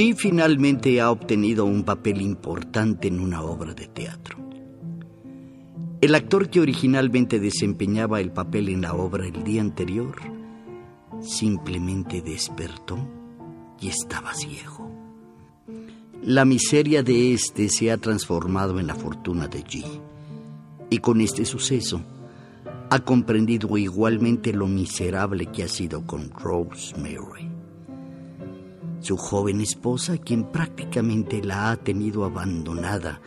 G finalmente ha obtenido un papel importante en una obra de teatro. El actor que originalmente desempeñaba el papel en la obra el día anterior simplemente despertó y estaba ciego. La miseria de este se ha transformado en la fortuna de G. Y con este suceso ha comprendido igualmente lo miserable que ha sido con Rosemary su joven esposa, quien prácticamente la ha tenido abandonada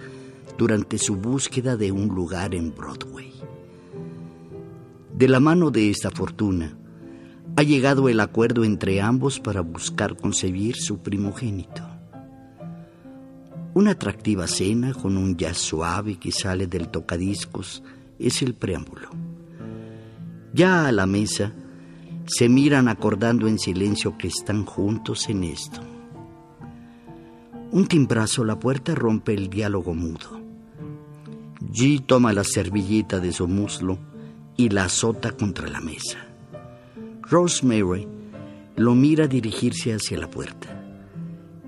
durante su búsqueda de un lugar en Broadway. De la mano de esta fortuna, ha llegado el acuerdo entre ambos para buscar concebir su primogénito. Una atractiva cena con un jazz suave que sale del tocadiscos es el preámbulo. Ya a la mesa, se miran acordando en silencio que están juntos en esto. Un timbrazo a la puerta rompe el diálogo mudo. G toma la servilleta de su muslo y la azota contra la mesa. Rosemary lo mira dirigirse hacia la puerta.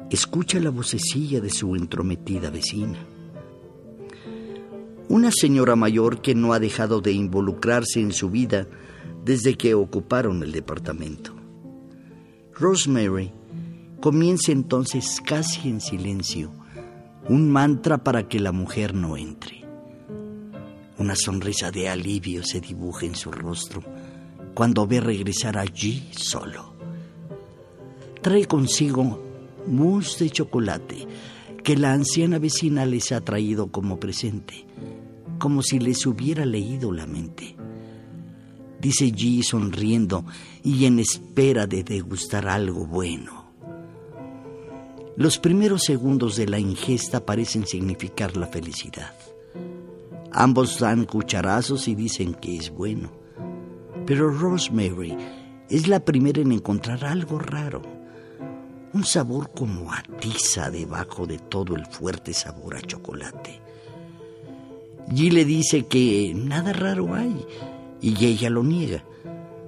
Escucha la vocecilla de su entrometida vecina. Una señora mayor que no ha dejado de involucrarse en su vida desde que ocuparon el departamento. Rosemary comienza entonces casi en silencio un mantra para que la mujer no entre. Una sonrisa de alivio se dibuja en su rostro cuando ve regresar allí solo. Trae consigo mousse de chocolate que la anciana vecina les ha traído como presente, como si les hubiera leído la mente dice G sonriendo y en espera de degustar algo bueno. Los primeros segundos de la ingesta parecen significar la felicidad. Ambos dan cucharazos y dicen que es bueno. Pero Rosemary es la primera en encontrar algo raro. Un sabor como a tiza debajo de todo el fuerte sabor a chocolate. G le dice que nada raro hay, y ella lo niega.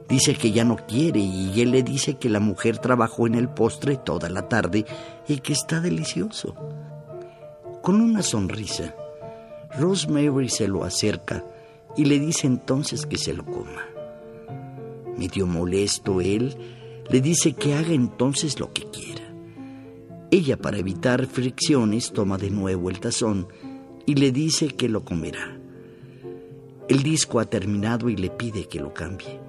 Dice que ya no quiere y él le dice que la mujer trabajó en el postre toda la tarde y que está delicioso. Con una sonrisa, Rosemary se lo acerca y le dice entonces que se lo coma. Medio molesto él, le dice que haga entonces lo que quiera. Ella, para evitar fricciones, toma de nuevo el tazón y le dice que lo comerá. El disco ha terminado y le pide que lo cambie.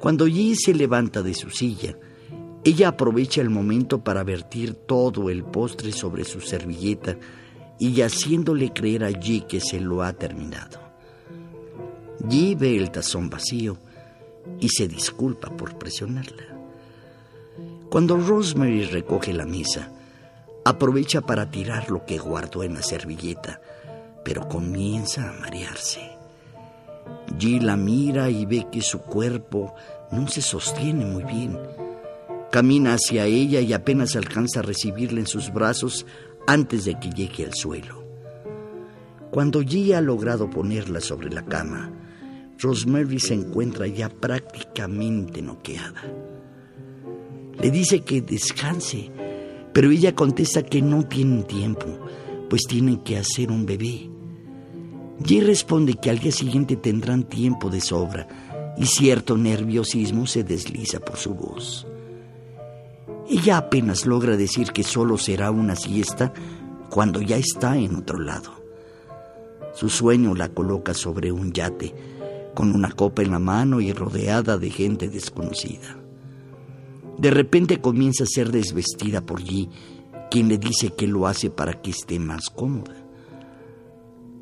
Cuando Yi se levanta de su silla, ella aprovecha el momento para vertir todo el postre sobre su servilleta y haciéndole creer a Yi que se lo ha terminado. Yi ve el tazón vacío y se disculpa por presionarla. Cuando Rosemary recoge la mesa, aprovecha para tirar lo que guardó en la servilleta, pero comienza a marearse. G la mira y ve que su cuerpo no se sostiene muy bien. Camina hacia ella y apenas alcanza a recibirla en sus brazos antes de que llegue al suelo. Cuando G ha logrado ponerla sobre la cama, Rosemary se encuentra ya prácticamente noqueada. Le dice que descanse, pero ella contesta que no tienen tiempo, pues tienen que hacer un bebé. Jay responde que al día siguiente tendrán tiempo de sobra y cierto nerviosismo se desliza por su voz. Ella apenas logra decir que solo será una siesta cuando ya está en otro lado. Su sueño la coloca sobre un yate, con una copa en la mano y rodeada de gente desconocida. De repente comienza a ser desvestida por G, quien le dice que lo hace para que esté más cómoda.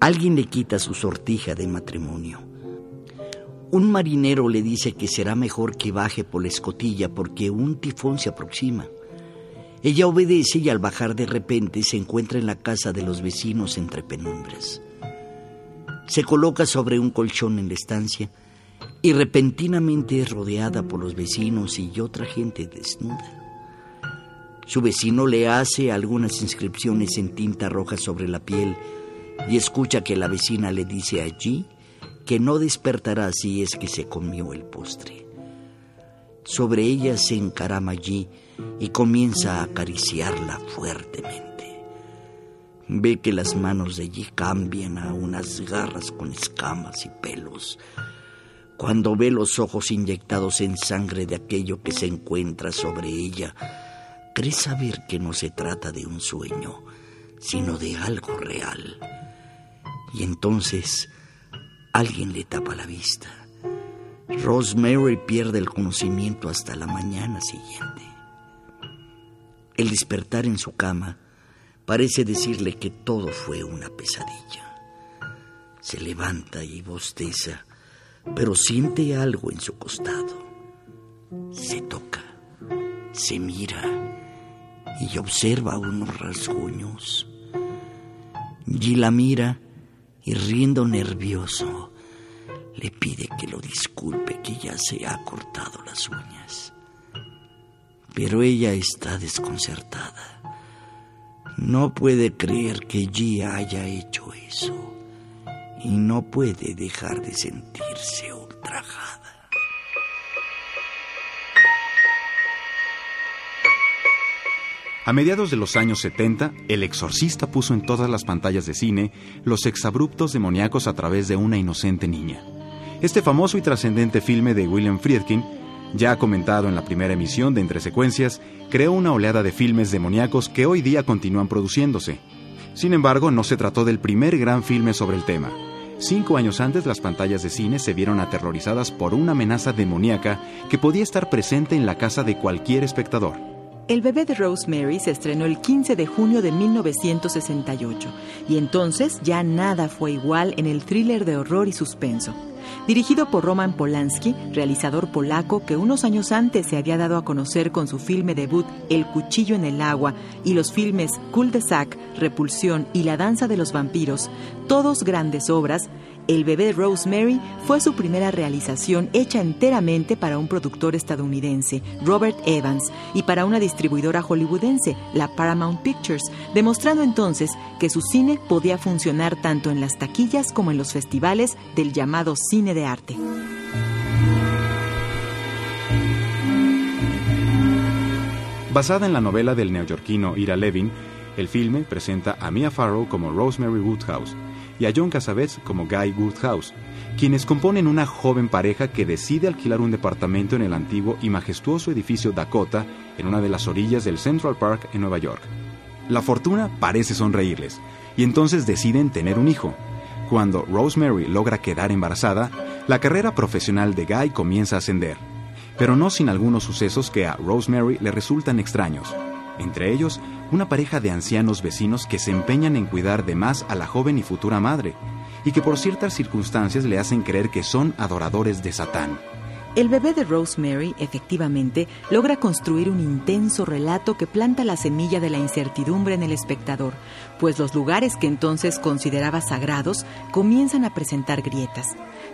Alguien le quita su sortija de matrimonio. Un marinero le dice que será mejor que baje por la escotilla porque un tifón se aproxima. Ella obedece y al bajar de repente se encuentra en la casa de los vecinos entre penumbras. Se coloca sobre un colchón en la estancia y repentinamente es rodeada por los vecinos y otra gente desnuda. Su vecino le hace algunas inscripciones en tinta roja sobre la piel y escucha que la vecina le dice allí que no despertará si es que se comió el postre. Sobre ella se encarama allí y comienza a acariciarla fuertemente. Ve que las manos de allí cambian a unas garras con escamas y pelos. Cuando ve los ojos inyectados en sangre de aquello que se encuentra sobre ella, cree saber que no se trata de un sueño, sino de algo real. Y entonces alguien le tapa la vista. Rosemary pierde el conocimiento hasta la mañana siguiente. El despertar en su cama parece decirle que todo fue una pesadilla. Se levanta y bosteza, pero siente algo en su costado. Se toca, se mira y observa unos rasguños. Y la mira y riendo nervioso, le pide que lo disculpe que ya se ha cortado las uñas. Pero ella está desconcertada. No puede creer que Gia haya hecho eso y no puede dejar de sentirse ultrajada. A mediados de los años 70, El Exorcista puso en todas las pantallas de cine los exabruptos demoníacos a través de una inocente niña. Este famoso y trascendente filme de William Friedkin, ya comentado en la primera emisión de Entre Secuencias, creó una oleada de filmes demoníacos que hoy día continúan produciéndose. Sin embargo, no se trató del primer gran filme sobre el tema. Cinco años antes, las pantallas de cine se vieron aterrorizadas por una amenaza demoníaca que podía estar presente en la casa de cualquier espectador. El bebé de Rosemary se estrenó el 15 de junio de 1968 y entonces ya nada fue igual en el thriller de horror y suspenso. Dirigido por Roman Polanski, realizador polaco que unos años antes se había dado a conocer con su filme debut El cuchillo en el agua y los filmes Cul de Sac, Repulsión y La danza de los vampiros, todos grandes obras, el bebé Rosemary fue su primera realización hecha enteramente para un productor estadounidense, Robert Evans, y para una distribuidora hollywoodense, la Paramount Pictures, demostrando entonces que su cine podía funcionar tanto en las taquillas como en los festivales del llamado cine de arte. Basada en la novela del neoyorquino Ira Levin, el filme presenta a Mia Farrow como Rosemary Woodhouse, y a John Cassavetes como Guy Woodhouse, quienes componen una joven pareja que decide alquilar un departamento en el antiguo y majestuoso edificio Dakota en una de las orillas del Central Park en Nueva York. La fortuna parece sonreírles y entonces deciden tener un hijo. Cuando Rosemary logra quedar embarazada, la carrera profesional de Guy comienza a ascender, pero no sin algunos sucesos que a Rosemary le resultan extraños entre ellos una pareja de ancianos vecinos que se empeñan en cuidar de más a la joven y futura madre, y que por ciertas circunstancias le hacen creer que son adoradores de Satán. El bebé de Rosemary, efectivamente, logra construir un intenso relato que planta la semilla de la incertidumbre en el espectador, pues los lugares que entonces consideraba sagrados comienzan a presentar grietas.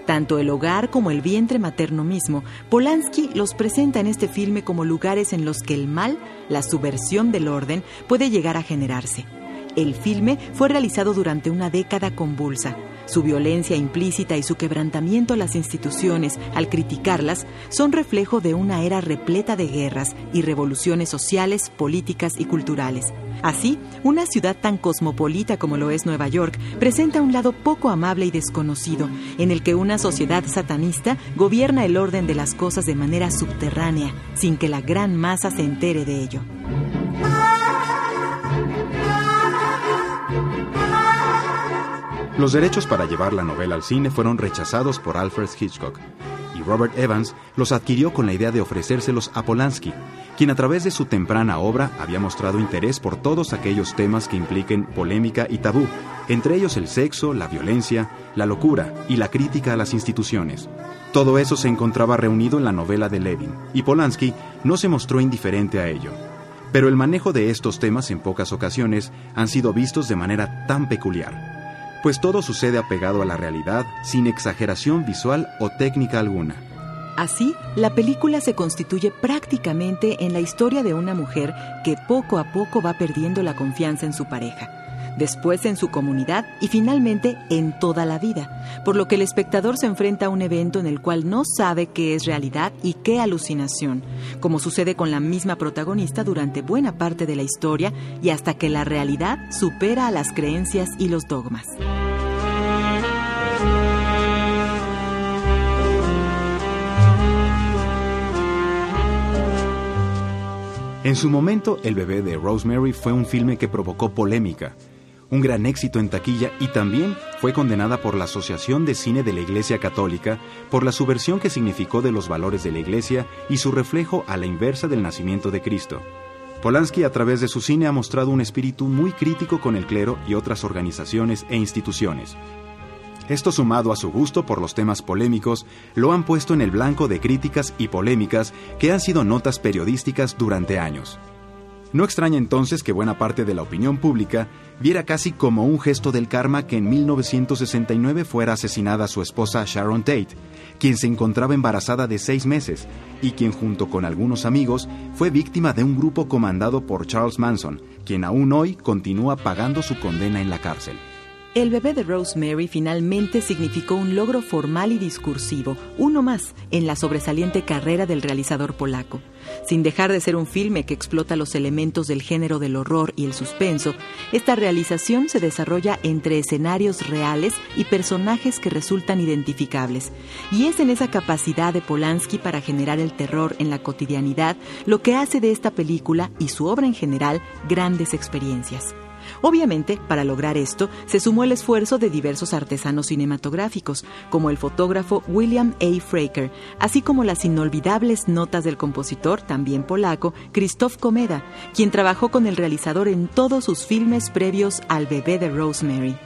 Tanto el hogar como el vientre materno mismo, Polanski los presenta en este filme como lugares en los que el mal, la subversión del orden, puede llegar a generarse. El filme fue realizado durante una década convulsa. Su violencia implícita y su quebrantamiento a las instituciones al criticarlas son reflejo de una era repleta de guerras y revoluciones sociales, políticas y culturales. Así, una ciudad tan cosmopolita como lo es Nueva York presenta un lado poco amable y desconocido, en el que una sociedad satanista gobierna el orden de las cosas de manera subterránea, sin que la gran masa se entere de ello. Los derechos para llevar la novela al cine fueron rechazados por Alfred Hitchcock y Robert Evans los adquirió con la idea de ofrecérselos a Polanski, quien a través de su temprana obra había mostrado interés por todos aquellos temas que impliquen polémica y tabú, entre ellos el sexo, la violencia, la locura y la crítica a las instituciones. Todo eso se encontraba reunido en la novela de Levin, y Polanski no se mostró indiferente a ello Pero el manejo de estos temas en pocas ocasiones han sido vistos de manera tan peculiar, pues todo sucede apegado a la realidad, sin exageración visual o técnica alguna. Así, la película se constituye prácticamente en la historia de una mujer que poco a poco va perdiendo la confianza en su pareja después en su comunidad y finalmente en toda la vida, por lo que el espectador se enfrenta a un evento en el cual no sabe qué es realidad y qué alucinación, como sucede con la misma protagonista durante buena parte de la historia y hasta que la realidad supera a las creencias y los dogmas. En su momento, El bebé de Rosemary fue un filme que provocó polémica, un gran éxito en taquilla y también fue condenada por la Asociación de Cine de la Iglesia Católica por la subversión que significó de los valores de la Iglesia y su reflejo a la inversa del nacimiento de Cristo. Polanski a través de su cine ha mostrado un espíritu muy crítico con el clero y otras organizaciones e instituciones. Esto sumado a su gusto por los temas polémicos, lo han puesto en el blanco de críticas y polémicas que han sido notas periodísticas durante años. No extraña entonces que buena parte de la opinión pública viera casi como un gesto del karma que en 1969 fuera asesinada su esposa Sharon Tate, quien se encontraba embarazada de seis meses y quien junto con algunos amigos fue víctima de un grupo comandado por Charles Manson, quien aún hoy continúa pagando su condena en la cárcel. El bebé de Rosemary finalmente significó un logro formal y discursivo, uno más, en la sobresaliente carrera del realizador polaco. Sin dejar de ser un filme que explota los elementos del género del horror y el suspenso, esta realización se desarrolla entre escenarios reales y personajes que resultan identificables. Y es en esa capacidad de Polanski para generar el terror en la cotidianidad lo que hace de esta película y su obra en general grandes experiencias. Obviamente, para lograr esto, se sumó el esfuerzo de diversos artesanos cinematográficos, como el fotógrafo William A. Fraker, así como las inolvidables notas del compositor, también polaco, Krzysztof Komeda, quien trabajó con el realizador en todos sus filmes previos al bebé de Rosemary.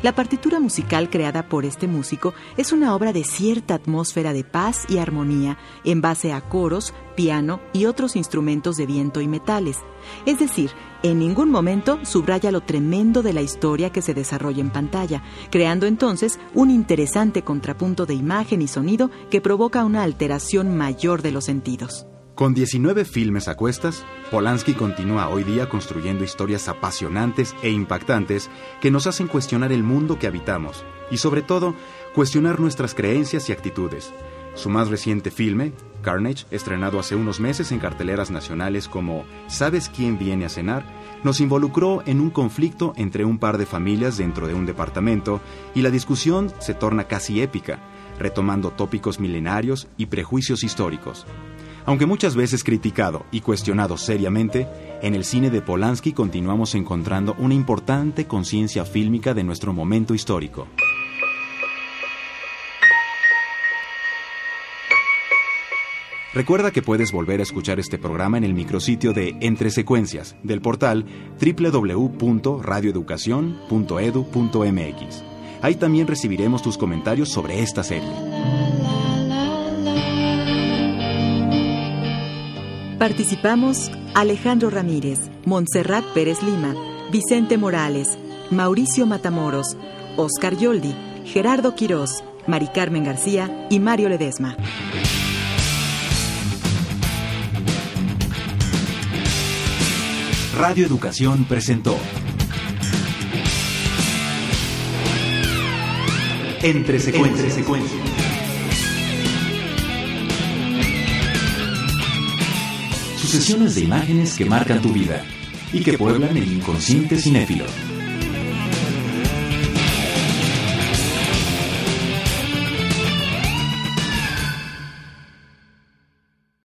La partitura musical creada por este músico es una obra de cierta atmósfera de paz y armonía en base a coros, piano y otros instrumentos de viento y metales. Es decir, en ningún momento subraya lo tremendo de la historia que se desarrolla en pantalla, creando entonces un interesante contrapunto de imagen y sonido que provoca una alteración mayor de los sentidos. Con 19 filmes a cuestas, Polanski continúa hoy día construyendo historias apasionantes e impactantes que nos hacen cuestionar el mundo que habitamos y sobre todo cuestionar nuestras creencias y actitudes. Su más reciente filme, Carnage, estrenado hace unos meses en carteleras nacionales como ¿Sabes quién viene a cenar?, nos involucró en un conflicto entre un par de familias dentro de un departamento y la discusión se torna casi épica, retomando tópicos milenarios y prejuicios históricos. Aunque muchas veces criticado y cuestionado seriamente, en el cine de Polanski continuamos encontrando una importante conciencia fílmica de nuestro momento histórico. Recuerda que puedes volver a escuchar este programa en el micrositio de Entre Secuencias del portal www.radioeducacion.edu.mx. Ahí también recibiremos tus comentarios sobre esta serie. Participamos Alejandro Ramírez, Montserrat Pérez Lima, Vicente Morales, Mauricio Matamoros, Oscar Yoldi, Gerardo Quirós, Mari Carmen García y Mario Ledesma. Radio Educación presentó Entre secuencias. Sucesiones de imágenes que marcan tu vida y que pueblan el inconsciente cinéfilo.